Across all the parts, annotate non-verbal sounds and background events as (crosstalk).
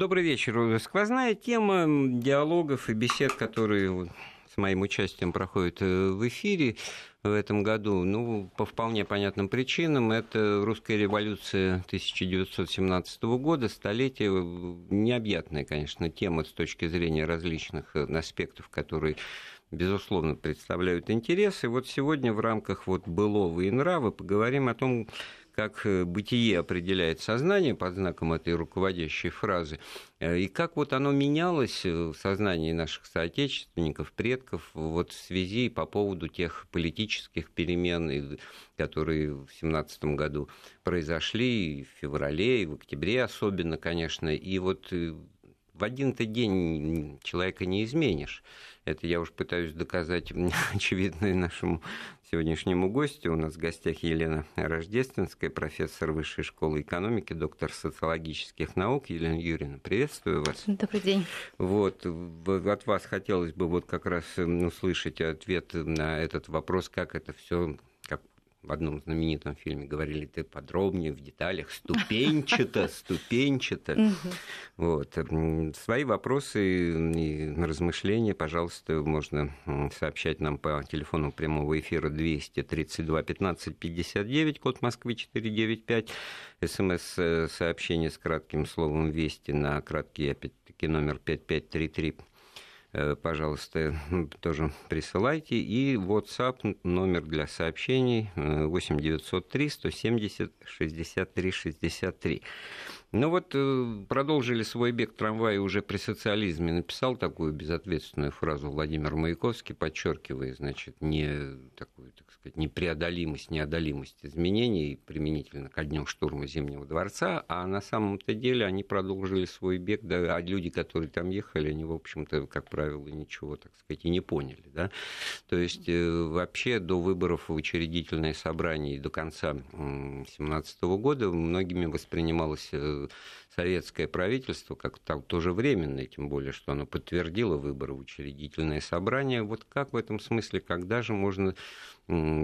Добрый вечер. Сквозная тема диалогов и бесед, которые с моим участием проходят э, в эфире в этом году, ну, по вполне понятным причинам. Это русская революция 1917 года, столетие, необъятная, конечно, тема с точки зрения различных э, аспектов, которые безусловно, представляют интерес. И вот сегодня в рамках вот былого и нрава поговорим о том, как э, бытие определяет сознание под знаком этой руководящей фразы, э, и как вот оно менялось в сознании наших соотечественников, предков, вот в связи по поводу тех политических перемен, которые в 2017 году произошли, и в феврале, и в октябре особенно, конечно, и вот э, в один-то день человека не изменишь. Это я уж пытаюсь доказать, (laughs) очевидно, нашему сегодняшнему гостю. У нас в гостях Елена Рождественская, профессор Высшей школы экономики, доктор социологических наук. Елена Юрьевна, приветствую вас. Добрый день. Вот, от вас хотелось бы вот как раз услышать ответ на этот вопрос, как это все в одном знаменитом фильме говорили, ты подробнее, в деталях, ступенчато, (laughs) ступенчато. Вот. Свои вопросы и размышления, пожалуйста, можно сообщать нам по телефону прямого эфира 232 15 59, код Москвы 495, смс-сообщение с кратким словом «Вести» на краткий, опять-таки, номер 5533 Э, пожалуйста, тоже присылайте. И WhatsApp номер для сообщений 8 903 170 63 63. Ну вот э, продолжили свой бег трамвая уже при социализме. Написал такую безответственную фразу Владимир Маяковский, подчеркивая, значит, не такую, так сказать, непреодолимость, неодолимость изменений применительно ко дню штурма Зимнего дворца, а на самом-то деле они продолжили свой бег, да, а люди, которые там ехали, они, в общем-то, как правило, ничего, так сказать, и не поняли, да. То есть э, вообще до выборов в учредительное собрание и до конца 2017 года многими воспринималось э, советское правительство, как -то, тоже временное, тем более, что оно подтвердило выборы в учредительное собрание. Вот как в этом смысле, когда же можно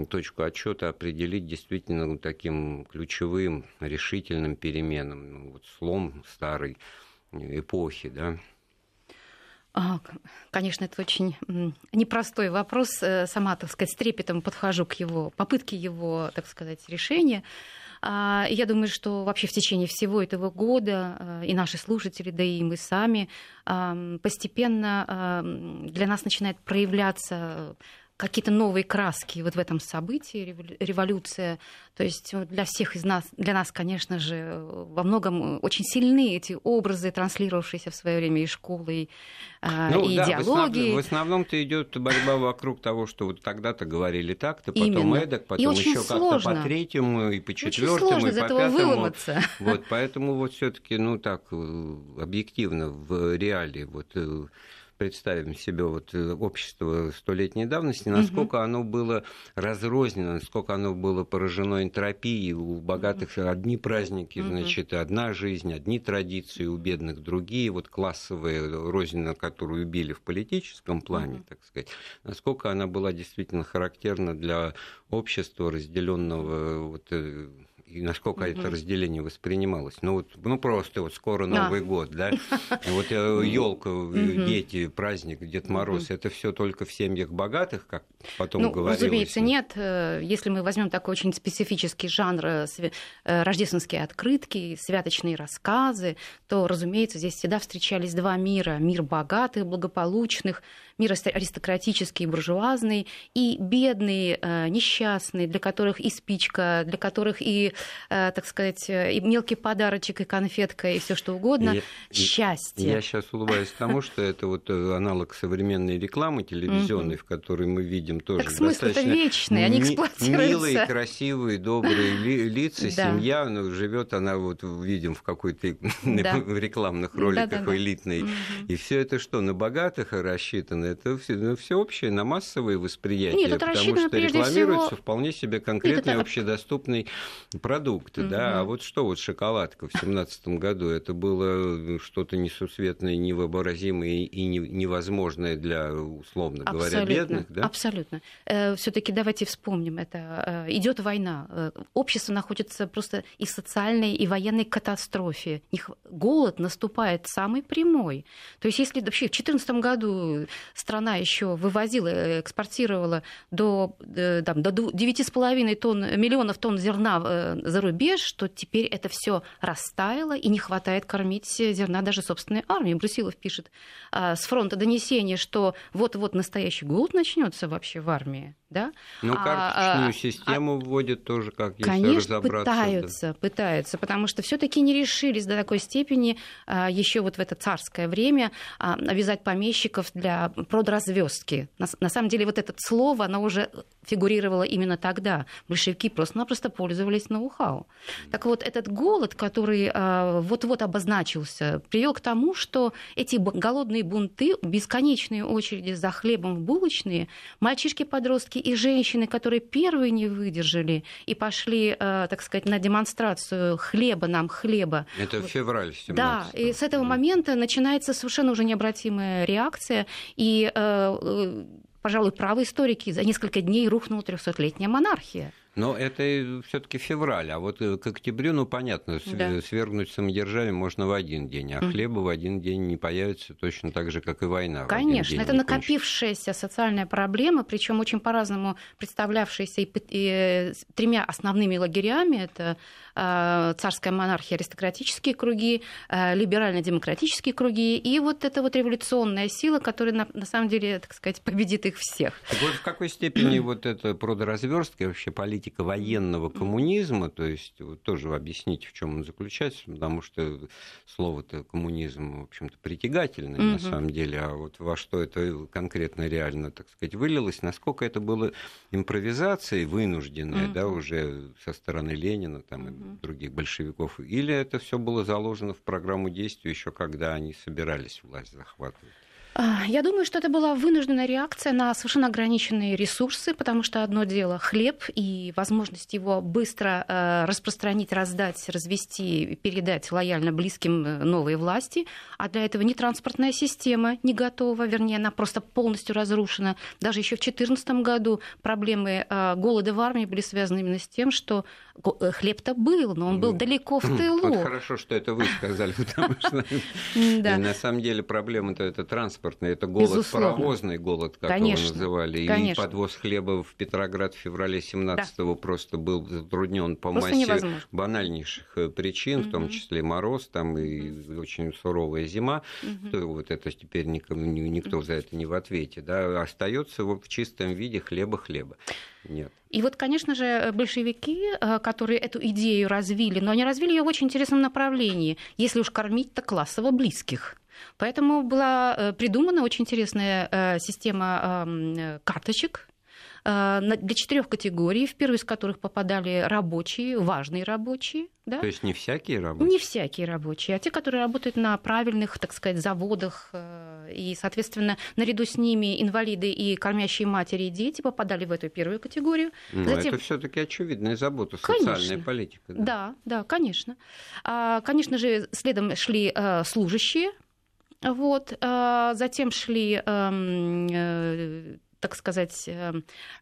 точку отчета определить действительно таким ключевым решительным переменам, ну, вот слом старой эпохи, да? А, конечно, это очень непростой вопрос. Э, сама, так сказать, с трепетом подхожу к его попытке его, так сказать, решения. А, я думаю, что вообще в течение всего этого года э, и наши слушатели, да и мы сами постепенно для нас начинает проявляться какие-то новые краски вот в этом событии, революция. То есть для всех из нас, для нас, конечно же, во многом очень сильны эти образы, транслировавшиеся в свое время из школы, и, а, ну, и да, идеологии. В, основном, то идет борьба вокруг того, что вот тогда-то говорили так-то, потом Именно. эдак, потом еще как-то по третьему и по четвертому, и по пятому. Выломаться. Вот, поэтому вот все-таки, ну так, э, объективно в реалии вот э, представим себе вот э, общество столетней давности, насколько угу. оно было разрознено, насколько оно было поражено энтропией. У богатых одни праздники, угу. значит, одна жизнь, одни традиции, у бедных другие. Вот классовая рознь, которую убили в политическом плане, угу. так сказать, насколько она была действительно характерна для общества, разделенного вот, э, и насколько угу. это разделение воспринималось. Ну вот, ну просто вот скоро Новый а. год, да, (laughs) вот елка, э, дети, праздник, Дед Мороз, это все только в семьях богатых, как потом ну, говорилось. Разумеется, нет. Э, если мы возьмем такой очень специфический жанр э, рождественские открытки, святочные рассказы, то, разумеется, здесь всегда встречались два мира: мир богатых, благополучных мир аристократический, буржуазный, и бедные, э, несчастные, для которых и спичка, для которых и, э, так сказать, э, и мелкий подарочек, и конфетка, и все что угодно. Я, Счастье. Я сейчас улыбаюсь тому, что это вот аналог современной рекламы телевизионной, в которой мы видим тоже так смысл-то вечный, они эксплуатируются. Милые, красивые, добрые лица, семья, ну, живет она вот видим в какой-то (laughs) рекламных роликах элитной. И все это что, на богатых рассчитано? Это все, ну, всеобщее, на массовое восприятие, Нет, потому что рекламируется всего... вполне себе конкретный, Нет, это... общедоступный продукты, угу. да, а вот что вот шоколадка в семнадцатом году, это было что-то несусветное, невообразимое и невозможное для, условно говоря, бедных, да? Абсолютно. Э, Все-таки давайте вспомним, это э, идет война, э, общество находится просто и в социальной, и военной катастрофе. Голод наступает самый прямой. То есть если вообще в 2014 году страна еще вывозила, экспортировала до, там, до 9,5 тонн, миллионов тонн зерна за рубеж, что теперь это все растаяло и не хватает кормить зерна даже собственной армии. Брусилов пишет а, с фронта донесение, что вот-вот настоящий голод начнется вообще в армии да? Ну, а, карточную а, систему а, вводят тоже, как если конечно, разобраться. пытаются, да. пытаются, потому что все таки не решились до такой степени а, еще вот в это царское время обязать помещиков для продразвездки. На, на самом деле вот это слово, оно уже фигурировало именно тогда. Большевики просто-напросто пользовались ноу-хау. Так вот, этот голод, который а, вот-вот обозначился, привел к тому, что эти голодные бунты, бесконечные очереди за хлебом в булочные, мальчишки-подростки и женщины, которые первые не выдержали и пошли, э, так сказать, на демонстрацию хлеба нам, хлеба. Это февраль 17 Да, и с этого момента начинается совершенно уже необратимая реакция, и, э, э, пожалуй, правы историки, за несколько дней рухнула трехсотлетняя монархия. Но это все-таки февраль, а вот к октябрю, ну понятно, да. свергнуть самодержавие можно в один день, а хлеба в один день не появится точно так же, как и война. Конечно, это накопившаяся социальная проблема, причем очень по-разному представлявшаяся и, и тремя основными лагерями. Это э, царская монархия, аристократические круги, э, либерально-демократические круги, и вот эта вот революционная сила, которая на, на самом деле, так сказать, победит их всех. Так вот в какой степени вот эта продоразверстка вообще политика политика военного коммунизма, то есть вот тоже объясните, в чем он заключается, потому что слово-то коммунизм, в общем-то, притягательное угу. на самом деле, а вот во что это конкретно реально, так сказать, вылилось, насколько это было импровизацией вынужденной, угу. да, уже со стороны Ленина там, угу. и других большевиков, или это все было заложено в программу действий еще когда они собирались власть захватывать? А, я думаю, что это была вынужденная реакция на совершенно ограниченные ресурсы, потому что одно дело хлеб и возможность его быстро э, распространить, раздать, развести, передать лояльно близким э, новой власти, а для этого ни транспортная система не готова, вернее, она просто полностью разрушена. Даже еще в 2014 году проблемы э, голода в армии были связаны именно с тем, что хлеб-то был, но он был далеко в тылу. Вот хорошо, что это вы сказали, потому что (laughs) на самом деле проблема-то это транспорт транспортный, это голод, Безусловно. паровозный голод, как Конечно. его называли. Конечно. И подвоз хлеба в Петроград в феврале 17-го да. просто был затруднен по просто массе невозможно. банальнейших э, причин, угу. в том числе мороз там и очень суровая зима. Угу. Вот это теперь никому, никто за это не в ответе. Да? Остается в чистом виде хлеба-хлеба. Нет. И вот, конечно же, большевики, э, которые эту идею развили, но они развили ее в очень интересном направлении. Если уж кормить, то классово близких. Поэтому была э, придумана очень интересная э, система э, карточек, для четырех категорий, в первую из которых попадали рабочие, важные рабочие. Да? То есть не всякие рабочие? Не всякие рабочие, а те, которые работают на правильных, так сказать, заводах. И, соответственно, наряду с ними инвалиды и кормящие матери и дети попадали в эту первую категорию. Но ну, Затем... это все таки очевидная забота, социальная конечно. политика. Да? да, да, конечно. А, конечно же, следом шли служащие, вот, а, затем шли эм, э, так сказать, э,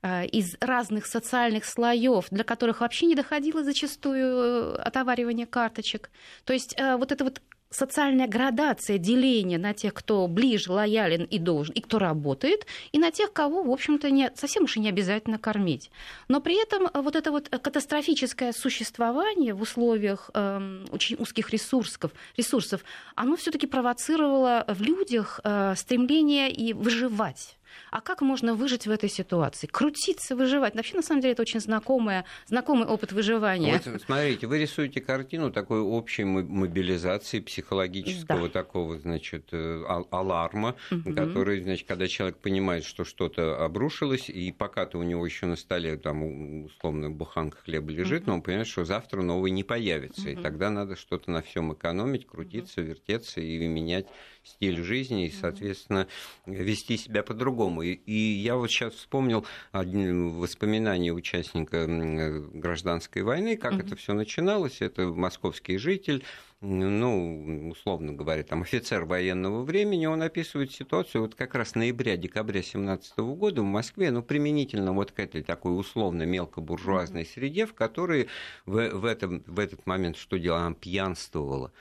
э, из разных социальных слоев, для которых вообще не доходило зачастую отоваривание карточек. То есть вот это вот социальная градация, деление на тех, кто ближе, лоялен и должен, и кто работает, и на тех, кого, в общем-то, не, совсем уж и не обязательно кормить. Но при этом э, вот это вот катастрофическое существование в условиях э, очень узких ресурсов, ресурсов оно все таки провоцировало в людях э, стремление и выживать а как можно выжить в этой ситуации? Крутиться, выживать. Вообще, на самом деле, это очень знакомая, знакомый опыт выживания. Вот, смотрите, вы рисуете картину такой общей мобилизации психологического да. такого, значит, э, аларма, угу. который, значит, когда человек понимает, что что-то обрушилось, и пока-то у него еще на столе там условно буханка хлеба лежит, угу. но он понимает, что завтра новый не появится, угу. и тогда надо что-то на всем экономить, крутиться, угу. вертеться и менять стиль жизни и, соответственно, вести себя по-другому. И, и я вот сейчас вспомнил воспоминания участника гражданской войны, как mm-hmm. это все начиналось. Это московский житель, ну, условно говоря, там офицер военного времени, он описывает ситуацию вот как раз ноября-декабря 17 года в Москве, ну, применительно вот к этой такой условно мелкобуржуазной среде, в которой в, в, этом, в этот момент что делала? Она пьянствовала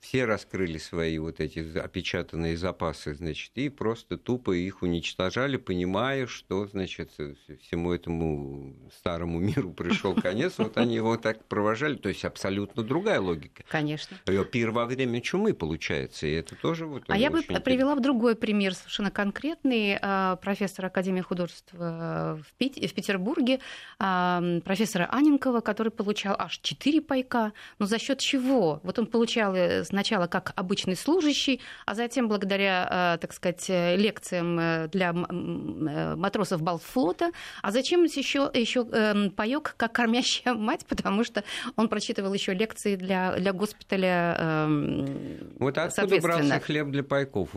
все раскрыли свои вот эти опечатанные запасы, значит, и просто тупо их уничтожали, понимая, что, значит, всему этому старому (laughs) миру пришел конец. Вот они его так провожали. То есть абсолютно другая логика. Конечно. Пир во время чумы получается, и это тоже вот. А я бы привела в другой пример совершенно конкретный. А, профессор Академии художеств э, в Петербурге, профессора Аненкова, который получал аж четыре пайка. Но за счет чего? Вот он получал э, сначала как обычный служащий, а затем благодаря, э, так сказать, лекциям э, для э, матросов Балтфлота. А зачем еще, еще эм, паек как кормящая (laughs) мать, потому что он прочитывал еще лекции для, для госпиталя. Эм, вот откуда брался хлеб для пайков?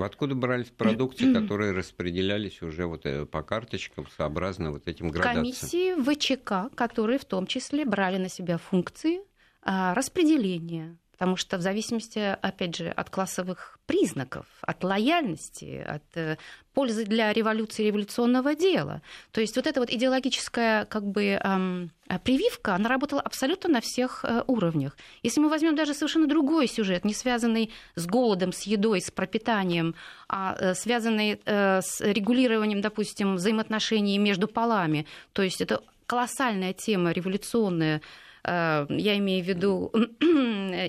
Откуда брались продукты, (clears throat) которые распределялись уже вот по карточкам сообразно вот этим градациям? Комиссии ВЧК, которые в том числе брали на себя функции а, распределения Потому что в зависимости, опять же, от классовых признаков, от лояльности, от э, пользы для революции революционного дела. То есть вот эта вот идеологическая как бы эм, прививка, она работала абсолютно на всех э, уровнях. Если мы возьмем даже совершенно другой сюжет, не связанный с голодом, с едой, с пропитанием, а э, связанный э, с регулированием, допустим, взаимоотношений между полами, то есть это колоссальная тема революционная, я имею в виду (clears throat)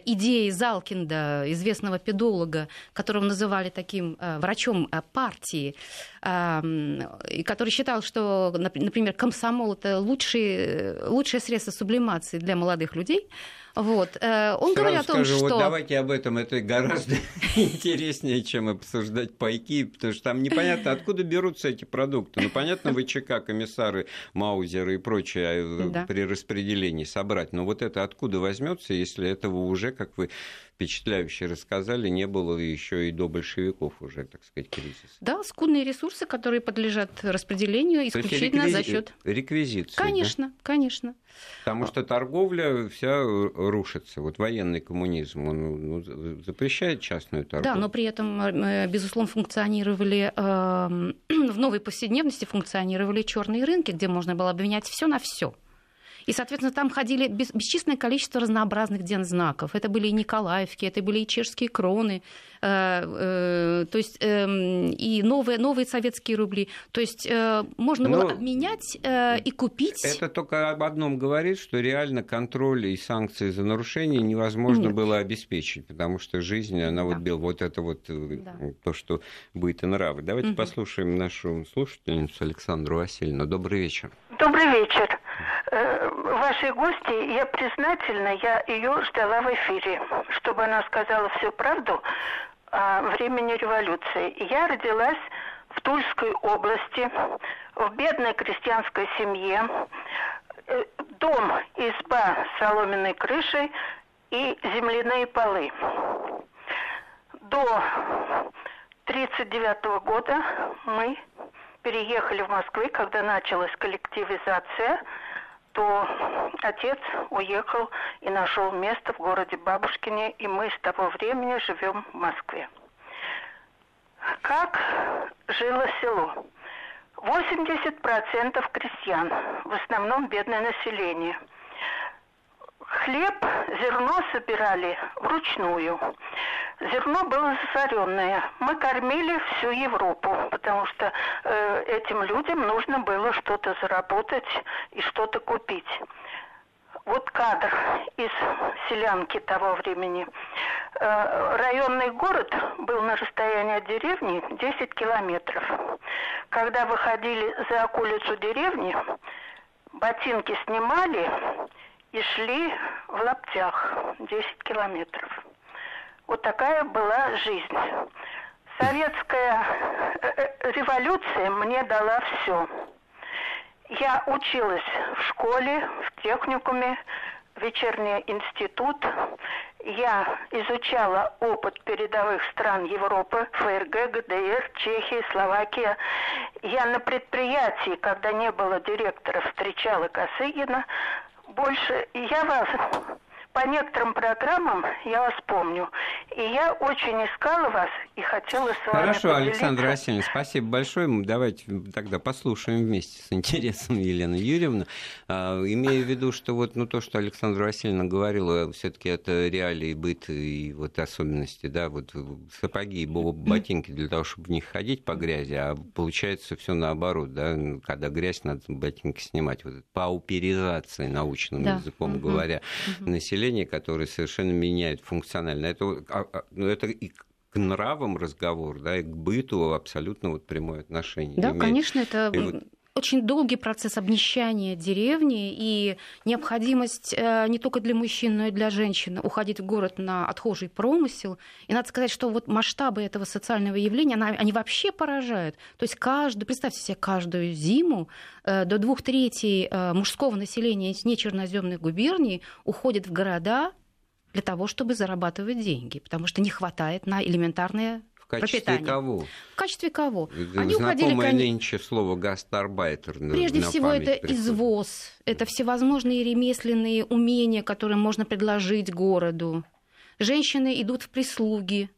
идеи Залкинда, известного педолога, которого называли таким э, врачом э, партии, который считал, что, например, комсомол это лучшее, лучшее средство сублимации для молодых людей. Вот. Э, он Сразу говорит о том, скажу, что... Вот давайте об этом, это гораздо (laughs) интереснее, чем обсуждать пайки, потому что там непонятно, откуда берутся эти продукты. Ну, понятно, ВЧК, комиссары, маузеры и прочее э, да. при распределении собрать, но вот это откуда возьмется, если этого уже, как вы впечатляюще рассказали, не было еще и до большевиков уже, так сказать, кризиса. Да, скудные ресурсы, которые подлежат распределению исключительно реквизи... за счет реквизиции. Конечно, да? конечно. Потому что торговля вся рушится. Вот военный коммунизм, он ну, запрещает частную торговлю. Да, но при этом, э, безусловно, функционировали э, (clears throat) в новой повседневности функционировали черные рынки, где можно было обменять все на все. И, соответственно, там ходили бесчисленное количество разнообразных дензнаков. Это были и Николаевки, это были и чешские кроны, э, э, то есть эм, и новые, новые советские рубли. То есть э, можно было Но ну, обменять и купить. Это только об одном говорит, что реально контроль и санкции за нарушение невозможно Нет. было обеспечить, потому что жизнь, она да. вот бил вот это вот да. то, что будет и нравы. Давайте угу. послушаем нашу слушательницу Александру Васильевну. Добрый вечер. Добрый вечер. Вашей гости, я признательна, я ее ждала в эфире, чтобы она сказала всю правду о времени революции. Я родилась в Тульской области, в бедной крестьянской семье. Э, дом, изба с соломенной крышей и земляные полы. До 1939 года мы переехали в Москву, когда началась коллективизация – то отец уехал и нашел место в городе Бабушкине, и мы с того времени живем в Москве. Как жило село? 80% крестьян, в основном бедное население. Хлеб, зерно собирали вручную. Зерно было засоренное. Мы кормили всю Европу, потому что э, этим людям нужно было что-то заработать и что-то купить. Вот кадр из селянки того времени. Э, районный город был на расстоянии от деревни 10 километров. Когда выходили за околицу деревни, ботинки снимали и шли в лаптях 10 километров. Вот такая была жизнь. Советская э, э, революция мне дала все. Я училась в школе, в техникуме, вечерний институт. я изучала опыт передовых стран Европы, ФРГ, ГДР, Чехия, Словакия. Я на предприятии, когда не было директора, встречала Косыгина. Больше я вас по некоторым программам я вас помню. И я очень искала вас и хотела с вами Хорошо, Александра Васильевна, спасибо большое. Давайте тогда послушаем вместе с интересом Елены Юрьевны. А, имея в виду, что вот ну, то, что Александра Васильевна говорила, все таки это реалии быт и вот особенности, да, вот сапоги и ботинки для того, чтобы в них ходить по грязи, а получается все наоборот, да, когда грязь, надо ботинки снимать. Вот пауперизация научным да. языком угу. говоря, угу. население населения, которые совершенно меняют функционально. Это, а, а, ну, это и к нравам разговор, да, и к быту абсолютно вот прямое отношение. Да, имеет. конечно, это и вот очень долгий процесс обнищания деревни и необходимость э, не только для мужчин, но и для женщин уходить в город на отхожий промысел. И надо сказать, что вот масштабы этого социального явления, они вообще поражают. То есть каждую, представьте себе, каждую зиму э, до двух третей э, мужского населения из нечерноземных губерний уходит в города для того, чтобы зарабатывать деньги, потому что не хватает на элементарные качестве пропитания. кого? В качестве кого? Они уходили, кон... нынче слово гастарбайтер. Прежде всего, это приходит. извоз, это всевозможные ремесленные умения, которые можно предложить городу. Женщины идут в прислуги,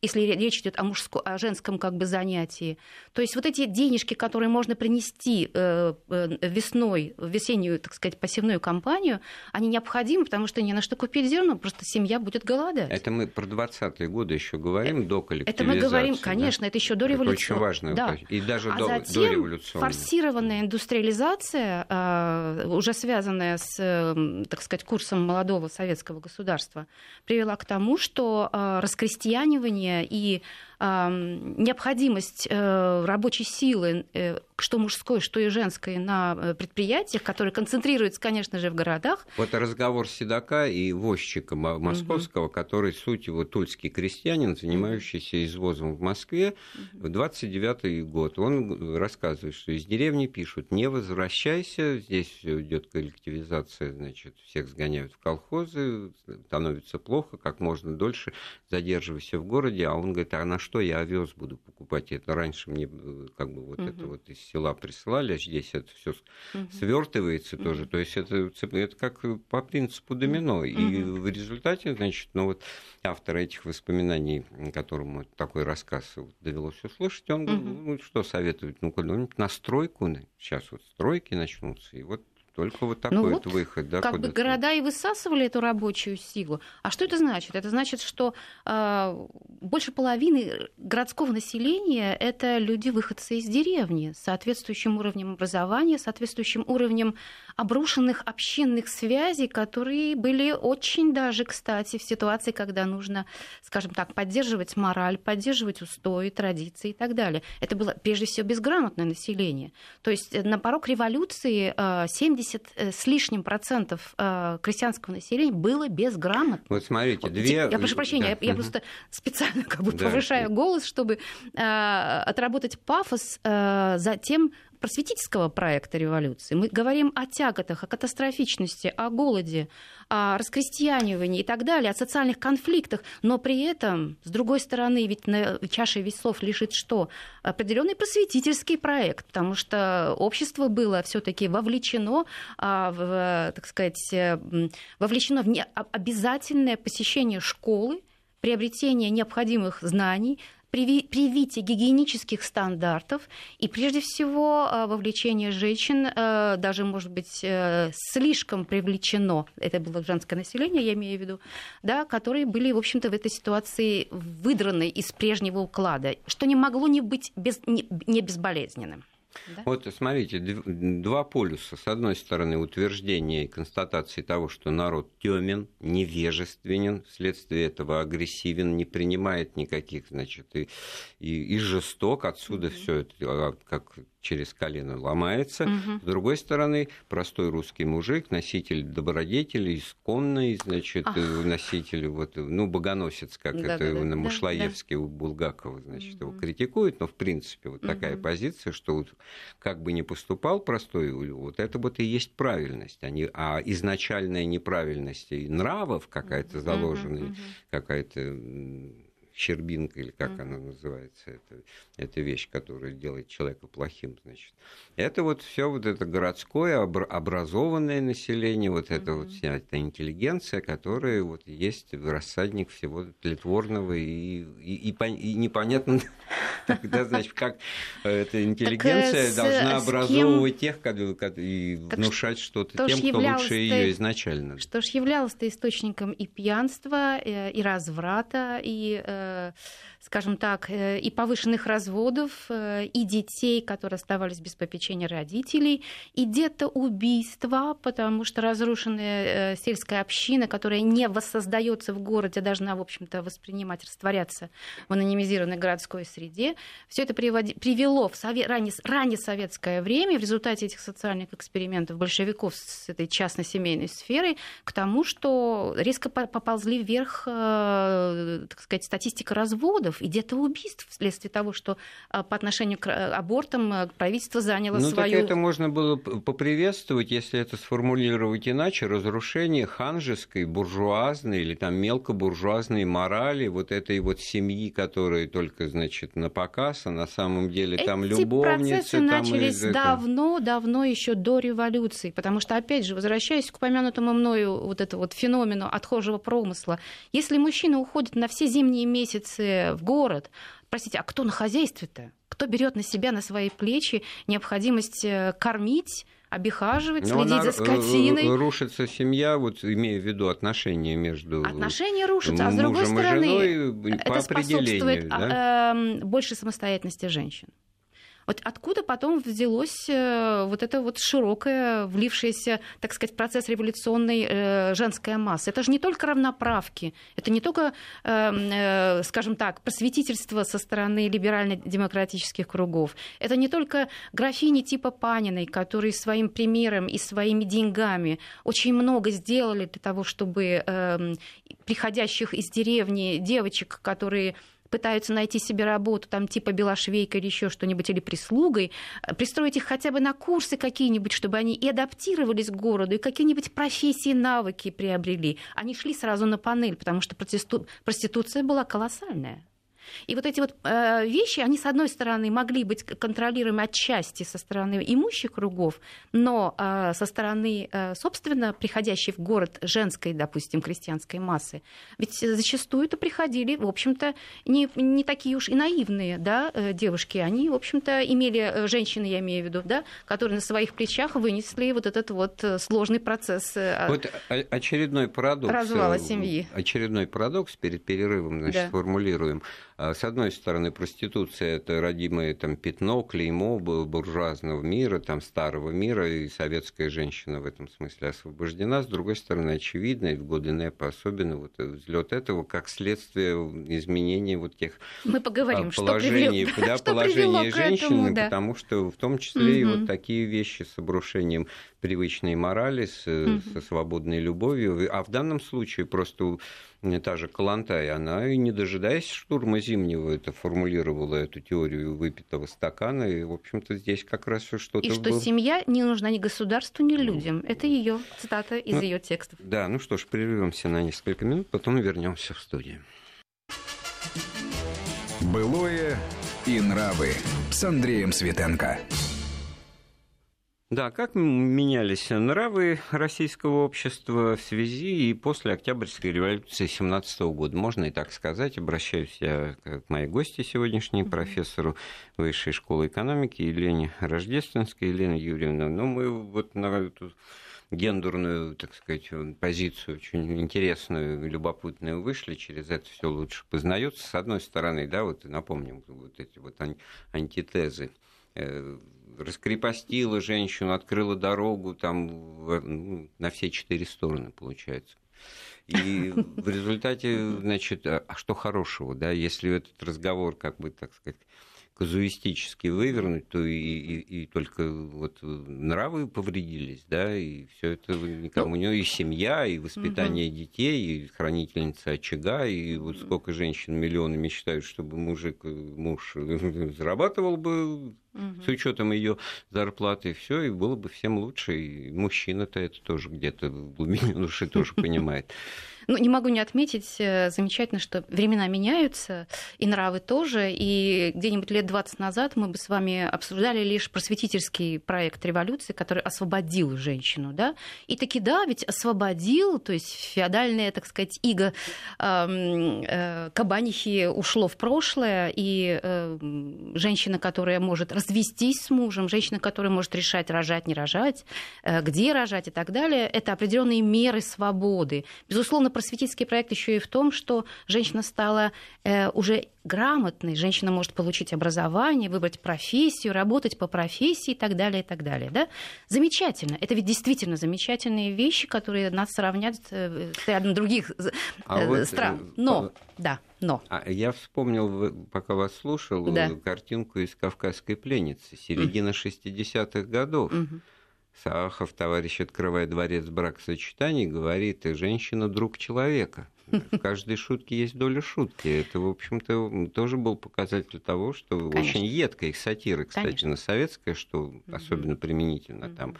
если речь идет о, мужско, о женском как бы занятии. То есть вот эти денежки, которые можно принести э, э, весной, в весеннюю, так сказать, посевную кампанию, они необходимы, потому что не на что купить зерно, просто семья будет голодать. Это мы про 20-е годы еще говорим, до коллективизации. Это мы говорим, конечно, да? это еще до революции. Это очень важно. Да. И даже а до, затем до революции. форсированная индустриализация, э, уже связанная с, так сказать, курсом молодого советского государства, привела к тому, что раскрестьянивание и необходимость э, рабочей силы, э, что мужской, что и женской, на э, предприятиях, которые концентрируются, конечно же, в городах. Вот разговор седока и возчика московского, угу. который суть его тульский крестьянин, занимающийся извозом в Москве угу. в 29-й год. Он рассказывает, что из деревни пишут, не возвращайся, здесь идет коллективизация, значит, всех сгоняют в колхозы, становится плохо, как можно дольше задерживайся в городе, а он говорит, а на что я овес буду покупать? Это раньше мне э, как бы вот угу. это вот из села присылали, а здесь это все угу. свертывается угу. тоже. То есть это, это как по принципу домино. Угу. И в результате, значит, ну вот автор этих воспоминаний, которому такой рассказ довелось услышать, он угу. ну, что советует? Ну, куда-нибудь на стройку, сейчас вот стройки начнутся, и вот только вот такой ну вот, вот выход. Да, как бы города и высасывали эту рабочую силу. А что это значит? Это значит, что э, больше половины городского населения – это люди-выходцы из деревни с соответствующим уровнем образования, соответствующим уровнем обрушенных общинных связей, которые были очень даже, кстати, в ситуации, когда нужно, скажем так, поддерживать мораль, поддерживать устои, традиции и так далее. Это было прежде всего безграмотное население. То есть на порог революции 70 70 э, с лишним процентов э, крестьянского населения было безграмотно. Вот смотрите, две... Я прошу прощения, да. я, я просто специально как бы да. повышаю голос, чтобы э, отработать пафос, затем просветительского проекта революции. Мы говорим о тяготах, о катастрофичности, о голоде, о раскрестьянивании и так далее, о социальных конфликтах, но при этом, с другой стороны, ведь на чаше весов лежит что? Определенный просветительский проект, потому что общество было все-таки вовлечено, а, в, так сказать, вовлечено в обязательное посещение школы, приобретение необходимых знаний, привитие гигиенических стандартов и, прежде всего, э, вовлечение женщин, э, даже, может быть, э, слишком привлечено, это было женское население, я имею в виду, да, которые были, в общем-то, в этой ситуации выдраны из прежнего уклада, что не могло не быть без, не, не безболезненным. Да? Вот смотрите, два полюса. С одной стороны, утверждение и констатации того, что народ темен, невежественен, вследствие этого агрессивен, не принимает никаких, значит, и, и, и жесток. Отсюда mm-hmm. все это, а, как через колено ломается. Угу. С другой стороны, простой русский мужик, носитель добродетели, исконный, значит, Ах. носитель, вот, ну, богоносец, как да, это да, на Мушлаевске да, у Булгакова, значит, угу. его критикуют, но, в принципе, вот угу. такая позиция, что вот как бы ни поступал простой вот это вот и есть правильность, а, не, а изначальная неправильность и нравов какая-то заложенная, какая-то щербинка, или как mm-hmm. она называется, это, это вещь, которая делает человека плохим, значит. Это вот все вот это городское, образованное население, вот mm-hmm. это вот вся эта интеллигенция, которая вот есть рассадник всего тлетворного и, и, и, и непонятно (laughs) тогда, значит, как эта интеллигенция должна образовывать тех и внушать что-то тем, кто лучше ее изначально. Что ж являлось-то источником и пьянства, э, и разврата, и э, Э, скажем так, э, и повышенных разводов, э, и детей, которые оставались без попечения родителей, и где-то убийства, потому что разрушенная сельская община, которая не воссоздается в городе, должна, в общем-то, воспринимать, растворяться в анонимизированной городской среде. Все это привело в ранее советское время в результате этих социальных экспериментов большевиков с этой частно-семейной сферой к тому, что резко поползли вверх, так сказать, статистика статистика разводов и где-то убийств вследствие того, что а, по отношению к э, абортам э, правительство заняло ну, свою... Так это можно было поприветствовать, если это сформулировать иначе, разрушение ханжеской, буржуазной или там мелкобуржуазной морали, вот этой вот семьи, которая только, значит, на показ, а на самом деле Эти там любовницы... процессы там начались давно, давно еще до революции, потому что, опять же, возвращаясь к упомянутому мною вот этому вот феномену отхожего промысла, если мужчина уходит на все зимние месяцы в город. Простите, а кто на хозяйстве-то? Кто берет на себя, на свои плечи необходимость э, кормить, обихаживать, Но следить за скотиной. Рушится семья, вот имея в виду отношения между отношения рушатся, а с другой стороны это способствует да? Эм, большей самостоятельности женщин. Вот откуда потом взялось э, вот это вот широкое, влившееся, так сказать, в процесс революционной э, женская масса? Это же не только равноправки, это не только, э, скажем так, просветительство со стороны либерально-демократических кругов, это не только графини типа Паниной, которые своим примером и своими деньгами очень много сделали для того, чтобы эм, приходящих из деревни девочек, которые пытаются найти себе работу, там типа белошвейка или еще что-нибудь, или прислугой, э, пристроить их хотя бы на курсы какие-нибудь, чтобы они и адаптировались к городу, и какие-нибудь профессии, навыки приобрели. Они шли сразу на панель, потому что проституция была колоссальная. И вот эти вот э, вещи, они, с одной стороны, могли быть контролируемы отчасти со стороны имущих кругов, но э, со стороны, э, собственно, приходящей в город женской, допустим, крестьянской массы, ведь зачастую это приходили, в общем-то, не, не такие уж и наивные да, девушки. Они, в общем-то, имели, женщины, я имею в виду, да, которые на своих плечах вынесли вот этот вот сложный процесс вот очередной парадокс. Развала семьи. Очередной парадокс перед перерывом, значит, да. формулируем. А, с одной стороны, проституция – это родимое там, пятно, клеймо буржуазного мира, там, старого мира, и советская женщина в этом смысле освобождена. С другой стороны, очевидно, и в годы НЭПа особенно, вот взлет этого как следствие изменения вот тех Мы поговорим, положений, (laughs) что привело, да, что положения женщины, этому, да. потому что в том числе угу. и вот такие вещи с обрушением привычной морали, с, угу. со свободной любовью. А в данном случае просто та же Калантай, она, и не дожидаясь штурма Зимнего, это формулировала эту теорию выпитого стакана, и, в общем-то, здесь как раз что-то... И что было... семья не нужна ни государству, ни людям. Это ее цитата из ну, ее текстов. Да, ну что ж, прервемся на несколько минут, потом вернемся в студию. Былое и нравы с Андреем Светенко. Да, как менялись нравы российского общества в связи и после Октябрьской революции 17 года? Можно и так сказать. Обращаюсь я к моей гости сегодняшней, профессору Высшей школы экономики Елене Рождественской. Елена Юрьевна, ну мы вот на эту гендерную, так сказать, позицию очень интересную, любопытную вышли, через это все лучше познается. С одной стороны, да, вот напомним вот эти вот антитезы э, раскрепостила женщину, открыла дорогу там ну, на все четыре стороны, получается. И в результате, значит, а, а что хорошего, да, если этот разговор, как бы, так сказать, казуистически вывернуть, то и, и, и только вот нравы повредились, да, и все это никому не... И семья, и воспитание угу. детей, и хранительница очага, и вот сколько женщин миллионами считают, чтобы мужик, муж (laughs) зарабатывал бы угу. с учетом ее зарплаты, все, и было бы всем лучше. И мужчина-то это тоже где-то в глубине души тоже (laughs) понимает. Ну, не могу не отметить, э, замечательно, что времена меняются, и нравы тоже. И где-нибудь лет 20 назад мы бы с вами обсуждали лишь просветительский проект революции, который освободил женщину. Да? И таки да, ведь освободил, то есть феодальное, так сказать, иго э, кабанихи ушло в прошлое, и э, женщина, которая может развестись с мужем, женщина, которая может решать, рожать, не рожать, э, где рожать и так далее, это определенные меры свободы. Безусловно, просветительский проект еще и в том, что женщина стала э, уже грамотной, женщина может получить образование, выбрать профессию, работать по профессии и так далее, и так далее. Да? Замечательно. Это ведь действительно замечательные вещи, которые нас сравнят э, с рядом других э, а вот, стран. Но, да, но. А я вспомнил, пока вас слушал, да. картинку из «Кавказской пленницы» середина 60-х годов. Угу Саахов, товарищ, открывая дворец бракосочетаний, говорит, женщина – друг человека. В каждой шутке есть доля шутки. Это, в общем-то, тоже был показатель того, что Конечно. очень едкая их сатира, кстати, Конечно. на советское, что особенно применительно там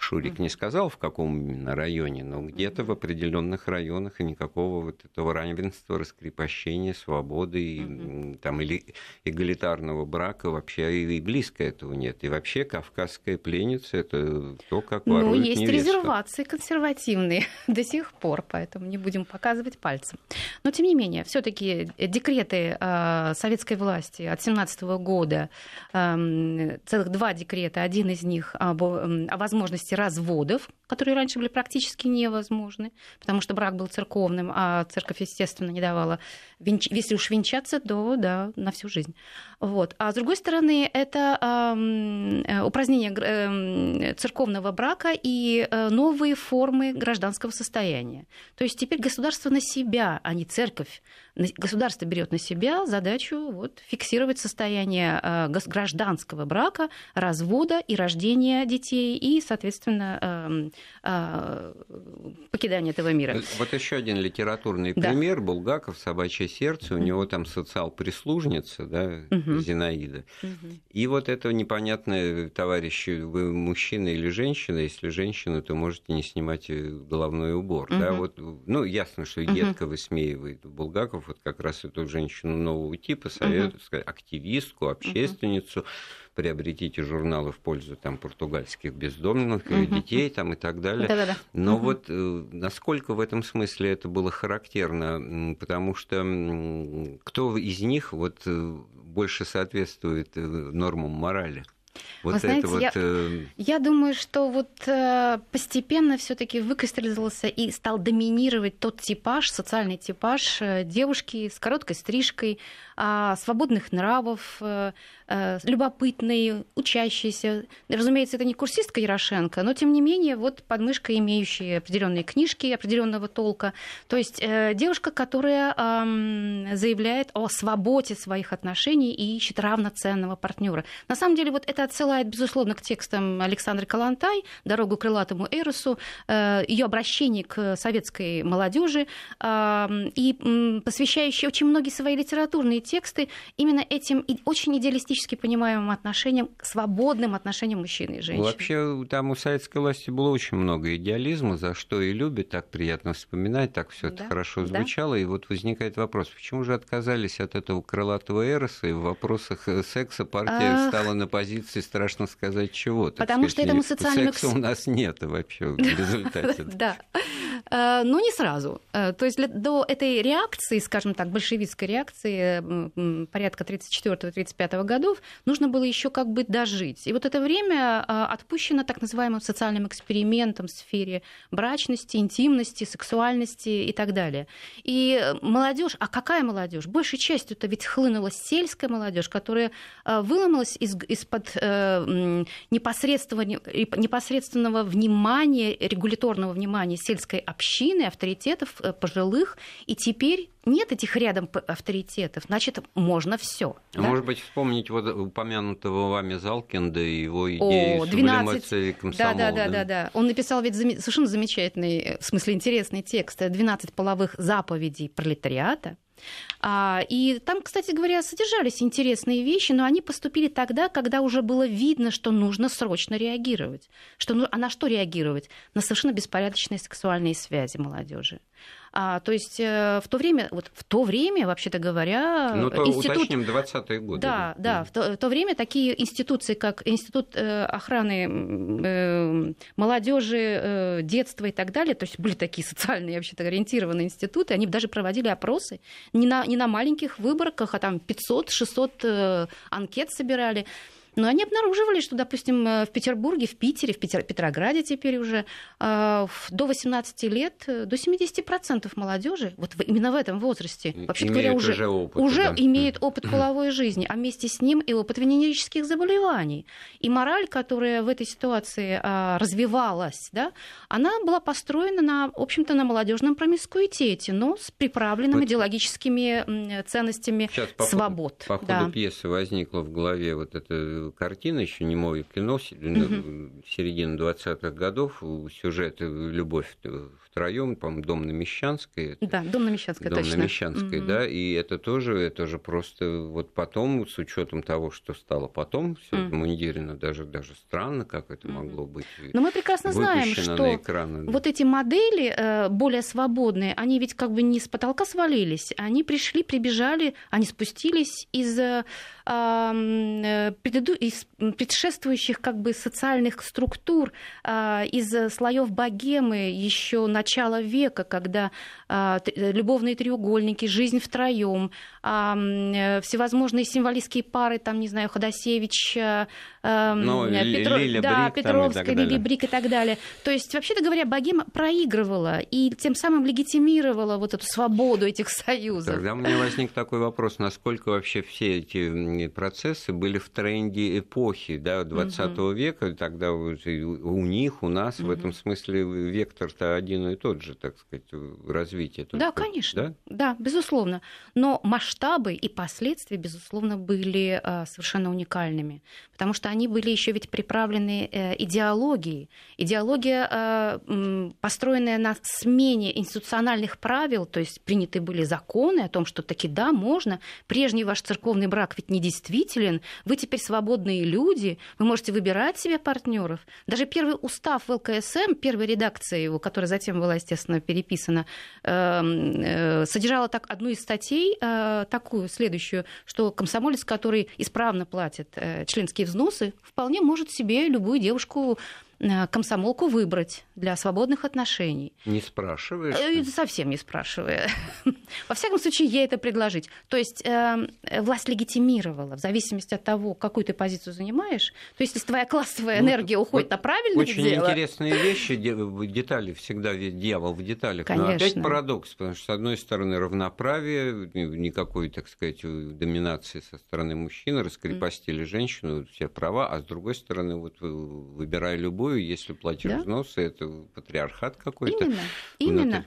Шурик не сказал, в каком именно районе, но где-то в определенных районах и никакого вот этого равенства, раскрепощения, свободы и, там, или эгалитарного брака вообще и близко этого нет. И вообще кавказская пленница – это то, как ну, воруют Ну, есть невесту. резервации консервативные (laughs) до сих пор, поэтому не будем показывать пальцем. Но, тем не менее, все таки декреты э, советской власти от 17 года, э, целых два декрета, один из них об, о возможности возможности разводов, которые раньше были практически невозможны, потому что брак был церковным, а церковь, естественно, не давала, венч... если уж венчаться, то да, на всю жизнь. Вот. А с другой стороны, это э, упразднение э, церковного брака и э, новые формы гражданского состояния. То есть теперь государство на себя, а не церковь, государство берет на себя задачу вот, фиксировать состояние э, гражданского брака, развода и рождения детей и, соответственно, эм, э, покидания этого мира. Вот еще один литературный да. пример. Булгаков «Собачье сердце». У него там социал-прислужница, да, угу. Зинаида. Угу. И вот это непонятное, товарищи, вы мужчина или женщина. Если женщина, то можете не снимать э, головной убор. Да, вот, ну, ясно, что детка высмеивает Булгаков вот как раз эту женщину нового типа, советую, uh-huh. сказать, активистку, общественницу, uh-huh. приобретите журналы в пользу там португальских бездомных uh-huh. детей там и так далее. Да-да-да. Но uh-huh. вот э, насколько в этом смысле это было характерно, потому что кто из них вот э, больше соответствует э, нормам морали? Вот Вы знаете, вот... я, э, я думаю, что вот э, постепенно все-таки выкристаллизовался и стал доминировать тот типаж, социальный типаж э, девушки с короткой стрижкой, а, свободных нравов, э, э, любопытной, учащейся. Разумеется, это не курсистка Ярошенко, но тем не менее вот подмышка, имеющая определенные книжки определенного толка. То есть э, девушка, которая заявляет о свободе своих отношений и ищет равноценного партнера. На самом деле вот это отсылает, безусловно, к текстам Александры Калантай «Дорогу крылатому Эросу», ее обращение к советской молодежи и посвящающие очень многие свои литературные тексты именно этим очень идеалистически понимаемым отношением, свободным отношением мужчины и женщины. Вообще там у советской власти было очень много идеализма, за что и любят, так приятно вспоминать, так все это да, хорошо звучало. Да. И вот возникает вопрос, почему же отказались от этого крылатого эроса, и в вопросах э, секса партия Ах. стала на позиции, страшно сказать, чего. Потому сказать, что этому социальному... Секса у нас нет вообще в (laughs) результате. Да. Э, но не сразу. Э, то есть до этой реакции, скажем так, большевистской реакции порядка 34-35 годов, нужно было еще как бы дожить. И вот это время а, отпущено так называемым социальным экспериментом в сфере брачности, интимности, сексуальности и так далее. И молодежь, а какая молодежь? Большей частью это ведь хлынула сельская молодежь, которая выломалась из, из-под э, непосредственного, непосредственного внимания, регуляторного внимания сельской общины, авторитетов э, пожилых, и теперь нет этих рядом авторитетов, значит, можно все. А да? Может быть, вспомнить вот упомянутого вами Залкинда и его идеи О, 12... комсомола. Да, да, да, да, да. Он написал ведь совершенно замечательный, в смысле интересный текст «12 половых заповедей пролетариата», и там, кстати говоря, содержались интересные вещи, но они поступили тогда, когда уже было видно, что нужно срочно реагировать. Что, ну, а на что реагировать? На совершенно беспорядочные сексуальные связи молодежи. А, то есть э, в то время, вот в то время, вообще-то говоря, ну, то институт... уточним 20-е годы. Да, да, да. В, то, в то время такие институции, как Институт э, охраны э, молодежи, детства и так далее, то есть были такие социальные, вообще-то ориентированные институты, они даже проводили опросы не на, не на маленьких выборках, а там 500-600 анкет собирали. Но они обнаруживали, что, допустим, э, в Петербурге, в Питере, в Петер... Петрограде теперь уже э, до 18 лет э, до 70% молодежи, вот именно в этом возрасте, вообще говоря, уже, уже, опыт, уже да. имеет опыт половой жизни, а вместе с ним и опыт венерических заболеваний. И мораль, которая в этой ситуации развивалась, да, она была построена на, в общем-то, на молодежном промискуитете, но с приправленными вот. идеологическими ценностями Сейчас по свобод. По ходу да. пьесы возникла в голове вот эта картина, еще не мое кино, угу. середины 20-х годов, сюжет «Любовь втроем, по-моему, Дом на Мещанской. Да, Дом на Мещанской, Дом точно. на Мещанской, угу. да, и это тоже, это же просто вот потом, с учетом того, что стало потом, все это мундирено, даже, даже странно, как это могло быть. Но мы прекрасно знаем, что экраны, да. вот эти модели э, более свободные, они ведь как бы не с потолка свалились, они пришли, прибежали, они спустились из э, предыду... из предшествующих как бы социальных структур, а, из слоев богемы еще начала века, когда а, любовные треугольники, жизнь втроем, э, всевозможные символистские пары, там, не знаю, Ходосевич, э, ну, Петро... Лиля да, Брик, Петровская, Лили Брик и так далее. То есть, вообще-то говоря, богема проигрывала и тем самым легитимировала вот эту свободу этих союзов. Тогда у меня возник такой вопрос, насколько вообще все эти процессы были в тренде эпохи да, 20 угу. века, тогда у них, у нас угу. в этом смысле вектор-то один и тот же, так сказать, развития. Только, да, конечно. Да? да, безусловно. Но масштабы и последствия, безусловно, были э, совершенно уникальными. Потому что они были еще ведь приправлены э, идеологией. Идеология, э, построенная на смене институциональных правил, то есть приняты были законы о том, что таки да, можно. Прежний ваш церковный брак ведь недействителен. Вы теперь свободные люди. Вы можете выбирать себе партнеров. Даже первый устав ЛКСМ, первая редакция его, которая затем была, естественно, переписана Эм, э, содержала так одну из статей, э, такую, следующую, что комсомолец, который исправно платит э, членские взносы, вполне может себе любую девушку комсомолку выбрать для свободных отношений. Не спрашиваешь? Э, совсем не спрашивая. (laughs) Во всяком случае, ей это предложить. То есть э, власть легитимировала, в зависимости от того, какую ты позицию занимаешь. То есть, если твоя классовая ну, энергия уходит вот на правильное очень дело... Очень интересные вещи, детали, всегда дьявол в деталях. Конечно. Но опять парадокс, потому что, с одной стороны, равноправие, никакой, так сказать, доминации со стороны мужчины, раскрепостили mm. женщину, все права, а с другой стороны, вот выбирая любую другую, если платишь да? взносы, это патриархат какой-то. Именно, именно.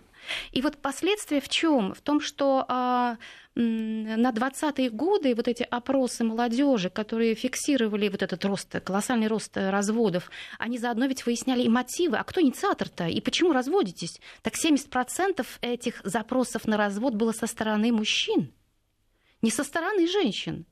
И вот последствия в чем? В том, что а, на 20-е годы вот эти опросы молодежи, которые фиксировали вот этот рост, колоссальный рост разводов, они заодно ведь выясняли и мотивы. А кто инициатор-то? И почему разводитесь? Так 70% этих запросов на развод было со стороны мужчин, не со стороны женщин.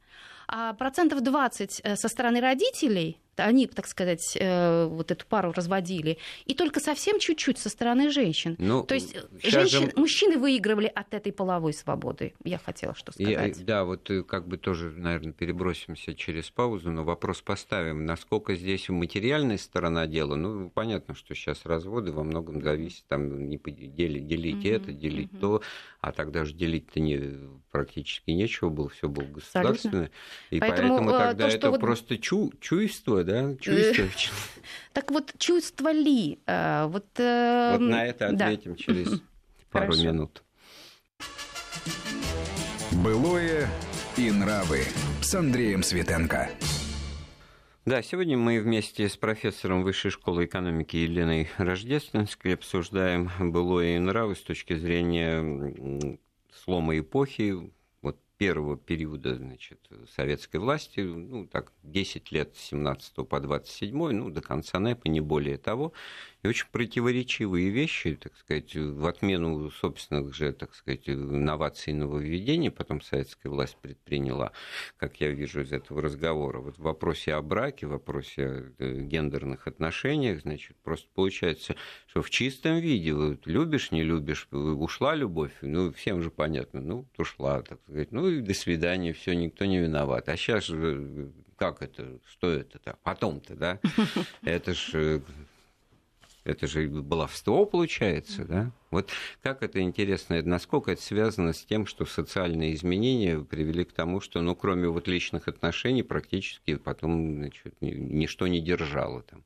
А процентов 20 э, со стороны родителей – они, так сказать, э, вот эту пару разводили, и только совсем чуть-чуть со стороны женщин. Ну, То есть женщин, же... мужчины выигрывали от этой половой свободы. Я хотела что сказать. И, да, вот э, как бы тоже, наверное, перебросимся через паузу, но вопрос поставим, насколько здесь материальная сторона дела. Ну, понятно, что сейчас разводы во многом зависят, там, не делить, делить mm-hmm, это, делить mm-hmm. то, а тогда же делить-то не, практически нечего было, все было государственное. Абсолютно. И поэтому, поэтому э, тогда то, это вот... просто чу, чувство, да, (laughs) чувство. Так вот, чувство ли? Э, вот, э, вот на это ответим через (laughs) пару минут. Былое и нравы с Андреем Светенко. Да, сегодня мы вместе с профессором Высшей школы экономики Еленой Рождественской обсуждаем былое и нравы с точки зрения слома эпохи, первого периода значит, советской власти, ну так, 10 лет с 17 по 27, ну до конца НЭПа, не более того. И очень противоречивые вещи, так сказать, в отмену собственных же, так сказать, инноваций и нововведений потом советская власть предприняла, как я вижу из этого разговора. Вот в вопросе о браке, в вопросе о э, гендерных отношениях, значит, просто получается, что в чистом виде, вот, любишь, не любишь, ушла любовь, ну, всем же понятно, ну, ушла, так сказать, ну, и до свидания, все, никто не виноват. А сейчас же как это, что это-то, потом-то, да? (laughs) Это же это же баловство получается, да? Вот как это интересно, насколько это связано с тем, что социальные изменения привели к тому, что, ну, кроме вот личных отношений, практически потом значит, ничто не держало там.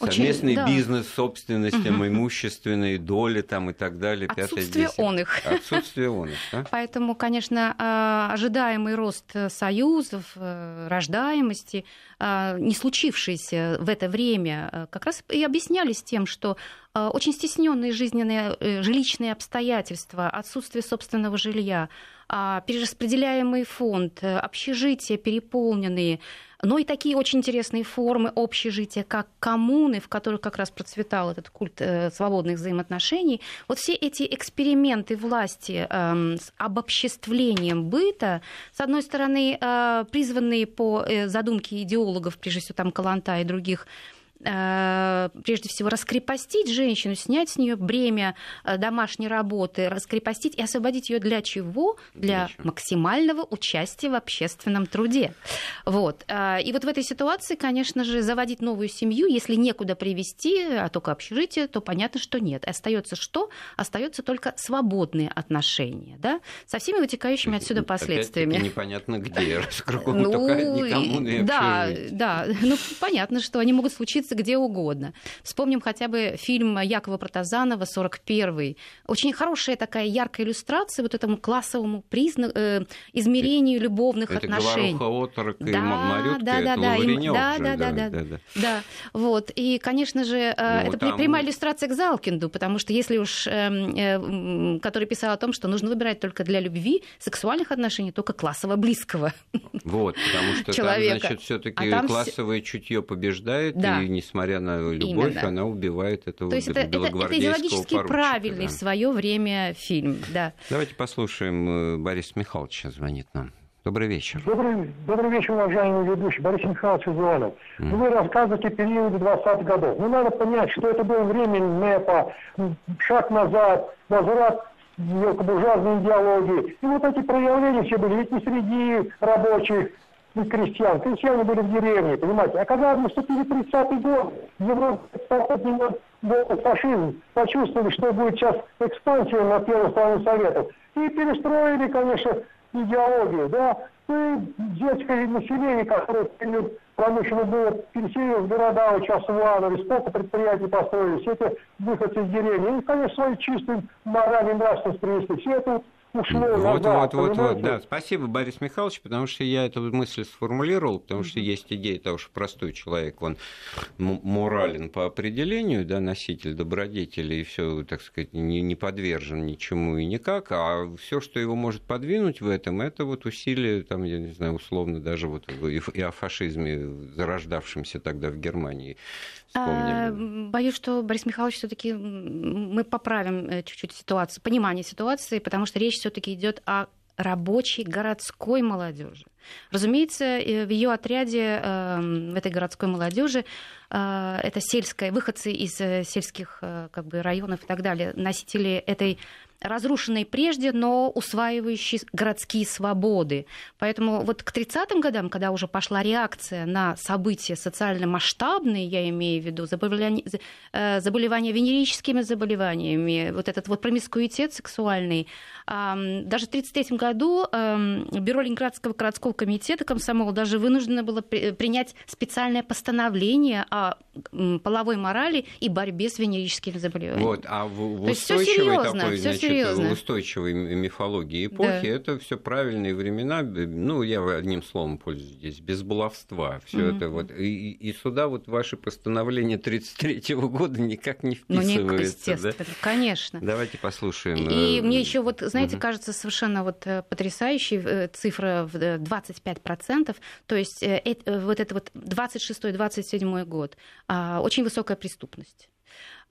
Совместный да. бизнес, собственность, угу. имущественные доли там и так далее. Отсутствие он их. Отсутствие он их, да? Поэтому, конечно, а, ожидаемый рост союзов, э, рождаемости, а, не случившийся в это время, э, как раз и объяснялись тем, что а, очень стесненные жизненные э, жилищные обстоятельства, отсутствие собственного жилья, перераспределяемый фонд, общежития переполненные, но и такие очень интересные формы общежития, как коммуны, в которых как раз процветал этот культ э, свободных взаимоотношений. Вот все эти эксперименты власти э, с обобществлением быта, с одной стороны, э, призванные по э, задумке идеологов, прежде всего там Каланта и других, Э, прежде всего, раскрепостить женщину, снять с нее бремя э, домашней работы, раскрепостить и освободить ее для чего? Для, для максимального участия в общественном труде. Вот. Э, и вот в этой ситуации, конечно же, заводить новую семью, если некуда привести, а только общежитие, то понятно, что нет. Остается что? Остается только свободные отношения, да? со всеми вытекающими отсюда последствиями. непонятно где, кругом ну, только никому Да, да, ну понятно, что они могут случиться находиться где угодно. Вспомним хотя бы фильм Якова Протазанова «41». Очень хорошая такая яркая иллюстрация вот этому классовому призна... э, измерению любовных это отношений. Это Оторок да, и Марютка, да, да, да, им... да, да, да, да, да, да, да. Вот. И, конечно же, э, ну, это там... прямая иллюстрация к Залкинду, потому что если уж... Э, э, который писал о том, что нужно выбирать только для любви, сексуальных отношений, только классово близкого Вот, потому что человека. там, значит, все таки а классовое чутье побеждает, да. и несмотря на любовь, Именно. она убивает этого То есть это, это, это идеологически правильный да. в свое время фильм, да. Давайте послушаем, э, Борис Михайлович звонит нам. Добрый вечер. Добрый, добрый вечер, уважаемый ведущий. Борис Михайлович Звонов. Mm. Вы рассказываете период 20-х годов. Ну, надо понять, что это было время НЭПа, шаг назад, возврат буржуазной идеологии. И вот эти проявления все были ведь не среди рабочих, и крестьян. Крестьяне были в деревне, понимаете. А когда наступили 30-й год, Европа был фашизм, почувствовали, что будет сейчас экспансия на первую страну Советов. И перестроили, конечно, идеологию, да. Ну и детское население, которое промышленно было переселилось в города, участвовало, сколько предприятий построили, все эти выходцы из деревни. И, конечно, свои чистые моральные нравственность привезли. Все это ушло вот, назад, вот, вот, вот, да. Спасибо, Борис Михайлович, потому что я эту мысль сформулировал, потому что есть идея того, что простой человек, он морален по определению, да, носитель добродетели, и все, так сказать, не, не подвержен ничему и никак, а все, что его может подвинуть в этом, это вот усилие, там, я не знаю, условно, даже вот и о фашизме, зарождавшемся тогда в Германии. Вспомним. А, боюсь, что Борис Михайлович все-таки мы поправим э, чуть-чуть ситуацию, понимание ситуации, потому что речь все-таки идет о рабочей городской молодежи. Разумеется, э, в ее отряде, эм, в этой городской молодежи, э, это сельская, выходцы из сельских как бы, районов и так далее, носители этой разрушенные прежде, но усваивающие городские свободы. Поэтому вот к 30-м годам, когда уже пошла реакция на события социально масштабные, я имею в виду заболевания, э, заболевания венерическими заболеваниями, вот этот вот промискуитет сексуальный, даже в 1933 году Бюро Ленинградского городского комитета комсомола даже вынуждено было принять специальное постановление о половой морали и борьбе с венерическими заболеваниями. Вот, а в, в значит, серьезно. В устойчивой мифологии эпохи, да. это все правильные времена, ну, я одним словом пользуюсь здесь, без баловства. Все mm-hmm. это вот. И, и сюда вот ваши постановления 33 года никак не вписываются. Ну, не, естественно, да? конечно. Давайте послушаем. И, и мне еще вот, знаете, mm-hmm. кажется совершенно вот э, потрясающей э, цифра в 25%, то есть э, вот это вот 26-27 год, а, очень высокая преступность.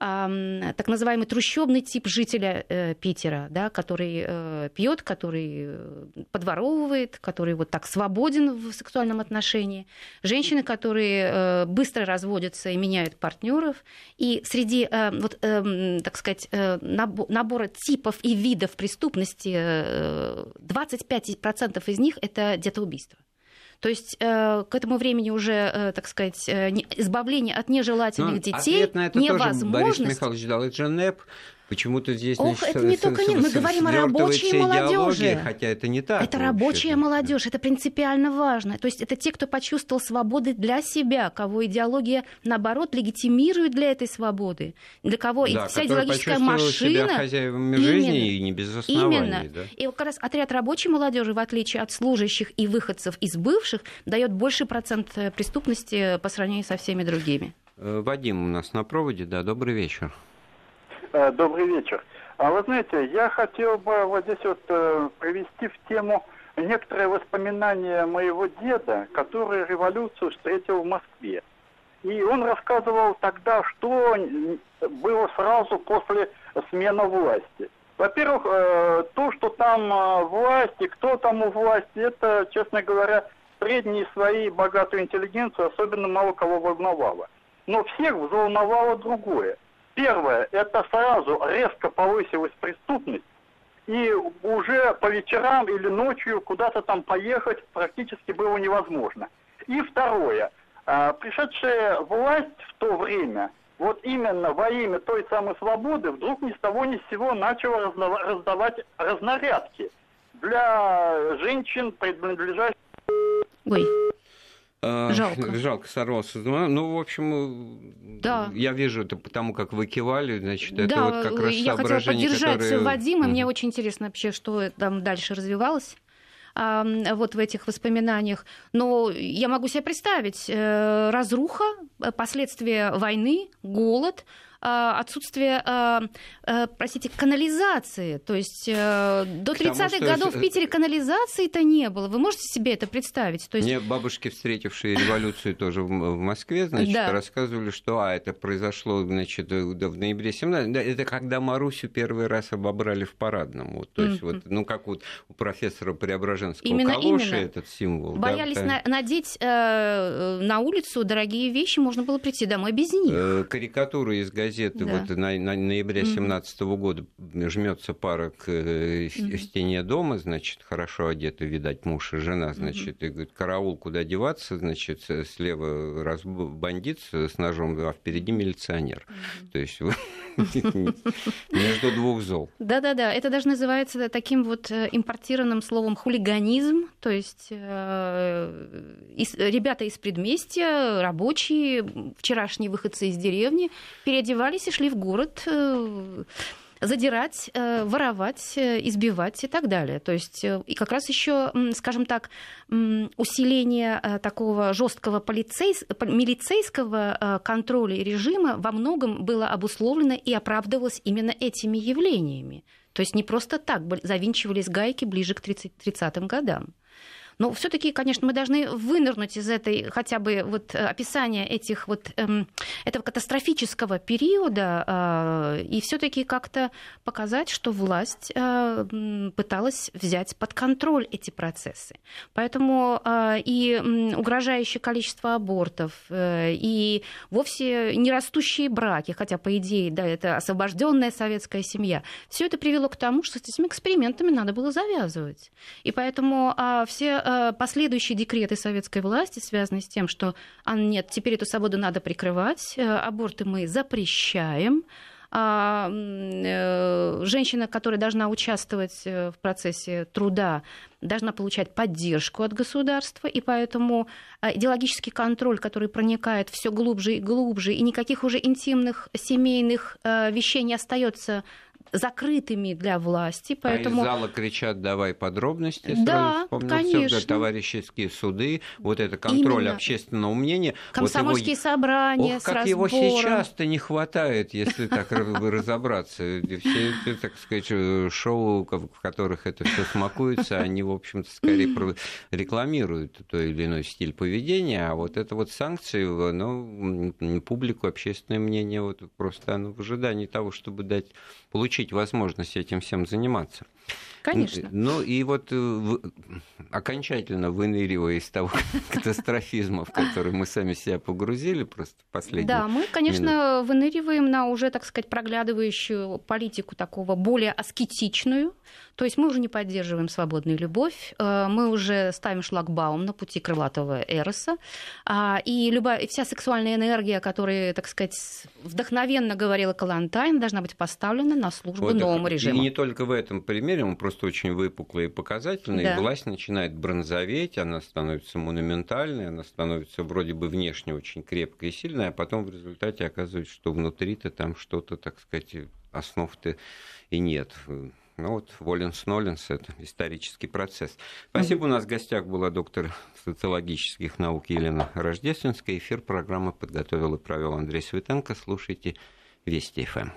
Так называемый трущобный тип жителя э, Питера, да, который э, пьет, который э, подворовывает, который вот так свободен в сексуальном отношении, женщины, которые быстро разводятся и меняют партнеров, и среди вот, так сказать, набора типов и видов преступности 25% из них это детоубийство. То есть э, к этому времени уже, э, так сказать, э, избавление от нежелательных ну, детей ответ на это невозможность. Тоже Борис Михайлович дал, это же НЭП, Почему-то здесь Ох, значит, это не только не. Мы говорим о рабочей молодежи. Хотя это не так. Это рабочая молодежь. Это принципиально важно. То есть это те, кто почувствовал свободы для себя, кого идеология, наоборот, легитимирует для этой свободы. Для кого да, вся идеологическая машина. Себя хозяевами именно, жизни и не без оснований. Именно. Да? И как раз отряд рабочей молодежи, в отличие от служащих и выходцев из бывших, дает больше процент э, преступности по сравнению со всеми другими. Э, Вадим у нас на проводе, да, добрый вечер. Э, добрый вечер. А вы знаете, я хотел бы вот здесь вот э, привести в тему некоторые воспоминания моего деда, который революцию встретил в Москве. И он рассказывал тогда, что было сразу после смены власти. Во-первых, э, то, что там власти, кто там у власти, это, честно говоря, средние свои богатую интеллигенцию особенно мало кого волновало. Но всех взволновало другое – Первое, это сразу резко повысилась преступность, и уже по вечерам или ночью куда-то там поехать практически было невозможно. И второе, а, пришедшая власть в то время, вот именно во имя той самой свободы, вдруг ни с того ни с сего начала раздавать разнарядки для женщин, принадлежащих... Ой. Жалко. (laughs) Жалко сорвался. Ну, в общем, да. я вижу это потому, как вы кивали, значит, это да, вот как раз я хотела поддержать которые... Вадима, мне очень интересно вообще, что там дальше развивалось вот в этих воспоминаниях. Но я могу себе представить э, разруха, последствия войны, голод, отсутствие, а, а, простите, канализации. То есть э, до 30-х годов в Питере канализации-то не было. Вы можете себе это представить? То есть... Мне бабушки, встретившие революцию тоже в Москве, значит, да. рассказывали, что а, это произошло значит, в ноябре 17 это когда Марусю первый раз обобрали в парадном. Вот, то есть, вот, ну, как вот у профессора Преображенского именно, калоши именно. этот символ. Боялись да, на, надеть э, на улицу дорогие вещи, можно было прийти домой без них. Э, карикатуры из газеты газеты да. вот на, на ноябре 17 -го года жмется пара к э, стене дома, значит, хорошо одеты, видать, муж и жена, значит, и говорит, караул, куда деваться, значит, слева раз бандит с ножом, а впереди милиционер. То есть (laughs) между двух зол. Да-да-да, это даже называется таким вот э, импортированным словом хулиганизм, то есть э, ребята из предместья, рабочие, вчерашние выходцы из деревни переодевались и шли в город э, задирать, э, воровать, э, избивать и так далее. То есть и как раз еще, скажем так, усиление такого жесткого полицейс... милицейского контроля и режима во многом было обусловлено и оправдывалось именно этими явлениями. То есть не просто так завинчивались гайки ближе к 30- 30-м годам. Но все-таки, конечно, мы должны вынырнуть из этой хотя бы вот э, описания этих вот эм, этого катастрофического периода э, и все-таки как-то показать, что власть э, пыталась взять под контроль эти процессы. Поэтому э, и угрожающее количество абортов, э, и вовсе не растущие браки, хотя по идее, да, это освобожденная советская семья, все это привело к тому, что с этими экспериментами надо было завязывать. И поэтому э, все последующие декреты советской власти, связанные с тем, что а, нет, теперь эту свободу надо прикрывать, э, аборты мы запрещаем, а, э, женщина, которая должна участвовать в процессе труда, должна получать поддержку от государства, и поэтому идеологический контроль, который проникает все глубже и глубже, и никаких уже интимных семейных вещей не остается закрытыми для власти, поэтому... А из зала кричат «давай подробности», да, конечно. Товарищеские суды, вот это контроль Именно. общественного мнения. Комсомольские вот его... собрания Ох, с как разбором. его сейчас-то не хватает, если так разобраться. Все эти, так сказать, шоу, в которых это все смакуется, они, в общем-то, скорее рекламируют той или иной стиль поведения, а вот это вот санкции, ну, публику, общественное мнение, вот просто оно в ожидании того, чтобы дать, получить возможность этим всем заниматься. Конечно. Ну и вот э, окончательно выныривая из того (laughs) катастрофизма, в который мы сами себя погрузили просто последние Да, мы, конечно, минуты. выныриваем на уже, так сказать, проглядывающую политику такого более аскетичную. То есть мы уже не поддерживаем свободную любовь, э, мы уже ставим шлагбаум на пути крылатого эроса. А, и любая, вся сексуальная энергия, которая, так сказать, вдохновенно говорила Калантайн, должна быть поставлена на службу Вот, новому режиму. И не только в этом примере, он просто очень выпуклый и показательный. Да. И власть начинает бронзоветь, она становится монументальной, она становится вроде бы внешне очень крепкой и сильной, а потом в результате оказывается, что внутри-то там что-то, так сказать, основ-то и нет. Ну вот Воленс-Ноленс – это исторический процесс. Спасибо. У нас в гостях была доктор социологических наук Елена Рождественская. Эфир программы подготовил и провел Андрей Светенко. Слушайте Вести ФМ.